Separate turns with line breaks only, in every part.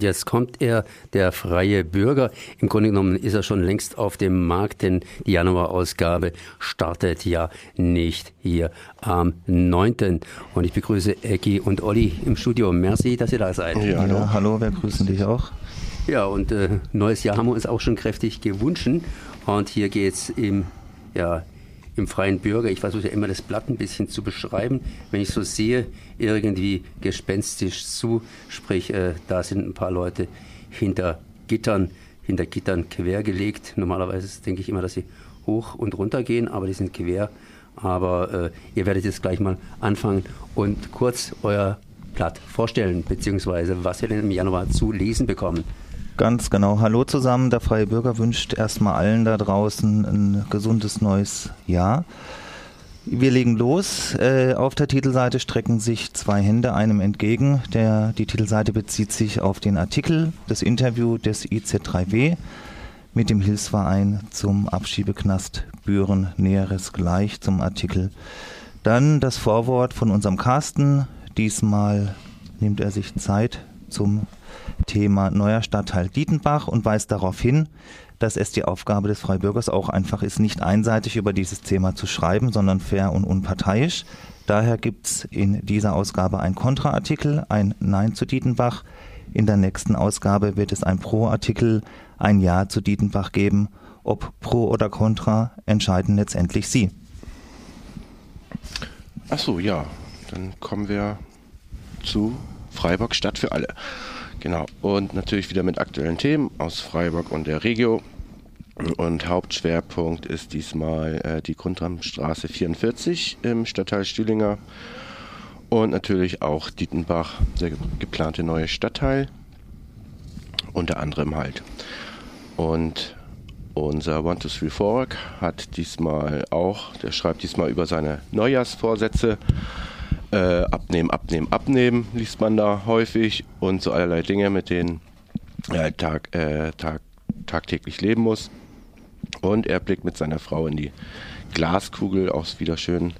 Jetzt kommt er, der freie Bürger. Im Grunde genommen ist er schon längst auf dem Markt, denn die Januarausgabe startet ja nicht hier am 9. Und ich begrüße Ecki und Olli im Studio. Merci, dass ihr da seid.
Ja, hallo, ja, hallo wir grüßen dich auch.
Ja, und äh, neues Jahr haben wir uns auch schon kräftig gewünscht. Und hier geht es im ja, im freien Bürger, ich versuche ja immer das Blatt ein bisschen zu beschreiben, wenn ich so sehe, irgendwie gespenstisch zu, sprich, äh, da sind ein paar Leute hinter Gittern, hinter Gittern quergelegt. Normalerweise denke ich immer, dass sie hoch und runter gehen, aber die sind quer. Aber äh, ihr werdet jetzt gleich mal anfangen und kurz euer Blatt vorstellen, beziehungsweise was wir denn im Januar zu lesen bekommen.
Ganz genau. Hallo zusammen. Der Freie Bürger wünscht erstmal allen da draußen ein gesundes neues Jahr. Wir legen los. Äh, auf der Titelseite strecken sich zwei Hände einem entgegen. Der, die Titelseite bezieht sich auf den Artikel, das Interview des IZ3W mit dem Hilfsverein zum Abschiebeknast Büren. Näheres gleich zum Artikel. Dann das Vorwort von unserem Carsten. Diesmal nimmt er sich Zeit zum Thema neuer Stadtteil Dietenbach und weist darauf hin, dass es die Aufgabe des Freibürgers auch einfach ist, nicht einseitig über dieses Thema zu schreiben, sondern fair und unparteiisch. Daher gibt es in dieser Ausgabe ein Kontraartikel, ein Nein zu Dietenbach. In der nächsten Ausgabe wird es ein Pro-Artikel, ein Ja zu Dietenbach geben. Ob Pro oder Contra, entscheiden letztendlich Sie.
Ach so, ja. Dann kommen wir zu Freiburg Stadt für alle. Genau. Und natürlich wieder mit aktuellen Themen aus Freiburg und der Regio. Und Hauptschwerpunkt ist diesmal äh, die Grundramstraße 44 im Stadtteil Stühlinger. Und natürlich auch Dietenbach, der geplante neue Stadtteil. Unter anderem halt. Und unser One to Three Fork hat diesmal auch, der schreibt diesmal über seine Neujahrsvorsätze äh, abnehmen, abnehmen, abnehmen liest man da häufig und so allerlei Dinge, mit denen er tag, äh, tag, tagtäglich leben muss. Und er blickt mit seiner Frau in die Glaskugel, auch wieder schön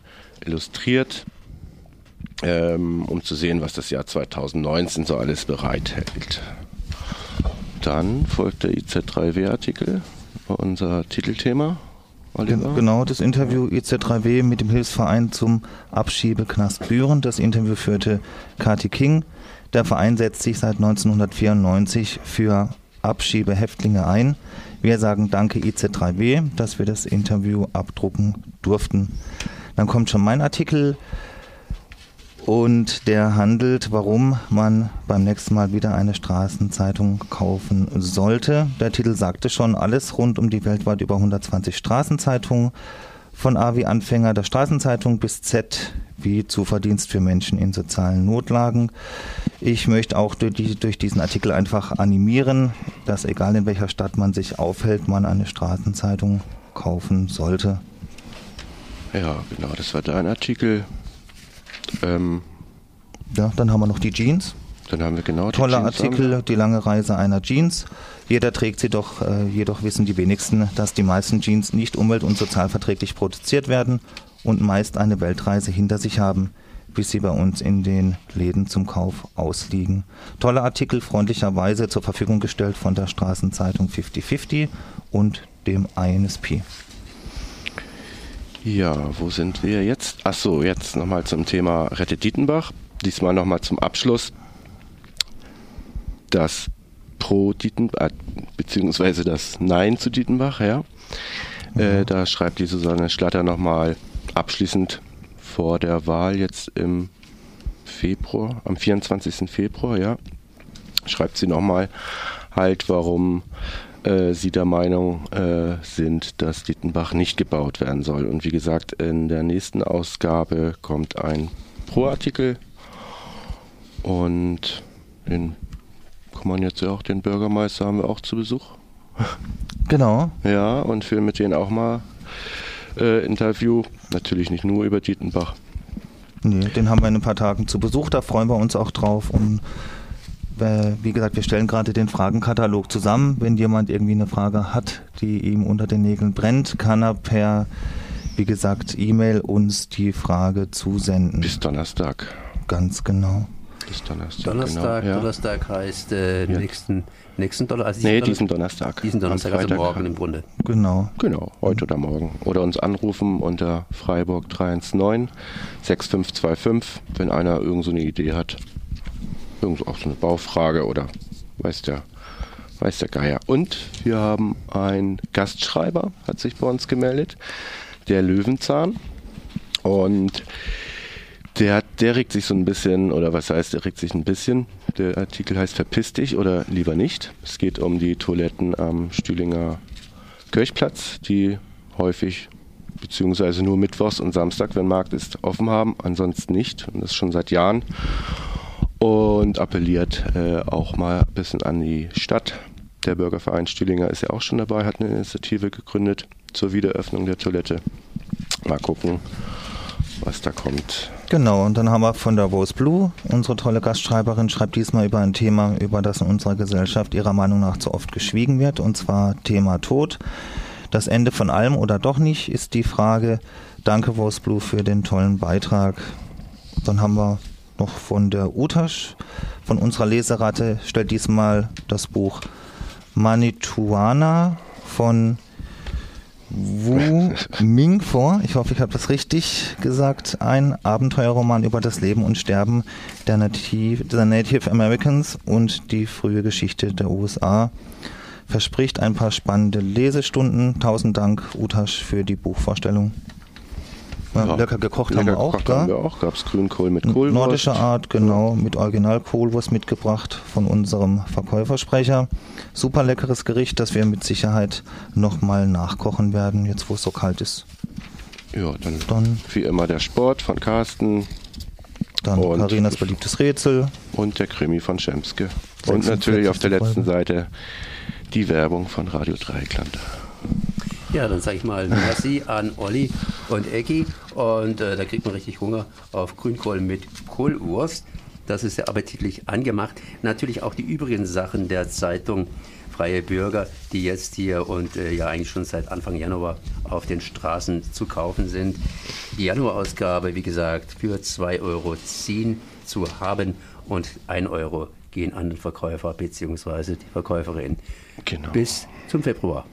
illustriert, ähm, um zu sehen, was das Jahr 2019 so alles bereithält. Dann folgt der IZ3W-Artikel, unser Titelthema.
Oliver? Genau, das Interview IZ3W mit dem Hilfsverein zum Abschiebeknast Büren. Das Interview führte Kati King. Der Verein setzt sich seit 1994 für Abschiebehäftlinge ein. Wir sagen Danke IZ3W, dass wir das Interview abdrucken durften. Dann kommt schon mein Artikel und der handelt, warum man beim nächsten Mal wieder eine Straßenzeitung kaufen sollte. Der Titel sagte schon alles rund um die weltweit über 120 Straßenzeitungen. Von A wie Anfänger der Straßenzeitung bis Z wie Zuverdienst für Menschen in sozialen Notlagen. Ich möchte auch durch, durch diesen Artikel einfach animieren, dass egal in welcher Stadt man sich aufhält, man eine Straßenzeitung kaufen sollte.
Ja, genau, das war dein Artikel.
Ähm, ja, dann haben wir noch die Jeans.
Dann haben wir genau
Toller Artikel, die lange Reise einer Jeans. Jeder trägt sie doch, äh, jedoch wissen die wenigsten, dass die meisten Jeans nicht umwelt- und sozialverträglich produziert werden und meist eine Weltreise hinter sich haben, bis sie bei uns in den Läden zum Kauf ausliegen. Toller Artikel, freundlicherweise zur Verfügung gestellt von der Straßenzeitung 5050 und dem INSP.
Ja, wo sind wir jetzt? Achso, jetzt nochmal zum Thema Rettet Dietenbach. Diesmal nochmal zum Abschluss. Das Pro Dietenbach, äh, beziehungsweise das Nein zu Dietenbach, ja. Mhm. Äh, da schreibt die Susanne Schlatter nochmal abschließend vor der Wahl jetzt im Februar, am 24. Februar, ja, schreibt sie nochmal halt, warum äh, sie der Meinung äh, sind, dass Dietenbach nicht gebaut werden soll. Und wie gesagt, in der nächsten Ausgabe kommt ein Pro-Artikel und den kann man jetzt ja auch, den Bürgermeister haben wir auch zu Besuch.
Genau.
Ja, und führen mit denen auch mal äh, Interview. Natürlich nicht nur über Dietenbach.
Nee, den haben wir in ein paar Tagen zu Besuch, da freuen wir uns auch drauf. Und wie gesagt, wir stellen gerade den Fragenkatalog zusammen. Wenn jemand irgendwie eine Frage hat, die ihm unter den Nägeln brennt, kann er per, wie gesagt, E-Mail uns die Frage zusenden.
Bis Donnerstag.
Ganz genau.
ist Donnerstag.
Donnerstag,
genau, ja.
Donnerstag heißt äh,
Ja.
nächsten, nächsten Donnerstag. Also
Nee,
Donner-
diesen Donnerstag.
Diesen Donnerstag, also
Freitag.
morgen im Grunde.
Genau.
Genau, heute oder morgen. Oder uns anrufen unter Freiburg 319 6525, wenn einer irgend so eine Idee hat. Irgend auch so eine Baufrage oder weiß der, weiß der Geier. Und wir haben einen Gastschreiber, hat sich bei uns gemeldet, der Löwenzahn. Und der, der regt sich so ein bisschen, oder was heißt, der regt sich ein bisschen. Der Artikel heißt Verpiss dich oder lieber nicht. Es geht um die Toiletten am Stühlinger Kirchplatz, die häufig beziehungsweise nur Mittwochs und Samstag, wenn Markt ist, offen haben, ansonsten nicht. Und das schon seit Jahren. Und appelliert äh, auch mal ein bisschen an die Stadt. Der Bürgerverein Stühlinger ist ja auch schon dabei, hat eine Initiative gegründet zur Wiederöffnung der Toilette. Mal gucken, was da kommt.
Genau, und dann haben wir von der Rose Blue, unsere tolle Gastschreiberin, schreibt diesmal über ein Thema, über das in unserer Gesellschaft ihrer Meinung nach zu oft geschwiegen wird, und zwar Thema Tod. Das Ende von allem oder doch nicht, ist die Frage. Danke, Rose Blue, für den tollen Beitrag. Dann haben wir noch von der Utasch, von unserer Leseratte, stellt diesmal das Buch Manituana von Wu Ming vor. Ich hoffe, ich habe das richtig gesagt. Ein Abenteuerroman über das Leben und Sterben der Native, der Native Americans und die frühe Geschichte der USA. Verspricht ein paar spannende Lesestunden. Tausend Dank, Utasch, für die Buchvorstellung. Ja, lecker gekocht haben
Lecker
wir auch,
gekocht
gell?
haben wir auch. Gab es Grünkohl mit Kohlwurst.
Nordische Art, genau, mit Original-Kohlwurst mitgebracht von unserem Verkäufersprecher. Super leckeres Gericht, das wir mit Sicherheit nochmal nachkochen werden, jetzt wo es so kalt ist.
Ja, dann,
Dann-
wie immer der Sport von Carsten
Dann Carinas beliebtes Rätsel.
und der Krimi von Schemske. Und
46.
natürlich auf der letzten. Seite die Werbung von Radio Dreieckland.
Ja, dann sage ich mal Merci an Olli und Ecki. Und äh, da kriegt man richtig Hunger auf Grünkohl mit Kohlwurst. Das ist sehr appetitlich angemacht. Natürlich auch die übrigen Sachen der Zeitung Freie Bürger, die jetzt hier und äh, ja eigentlich schon seit Anfang Januar auf den Straßen zu kaufen sind. Die Januarausgabe, wie gesagt, für 2,10 Euro zu haben und 1 Euro gehen an den Verkäufer bzw. die Verkäuferin.
Genau.
Bis zum Februar.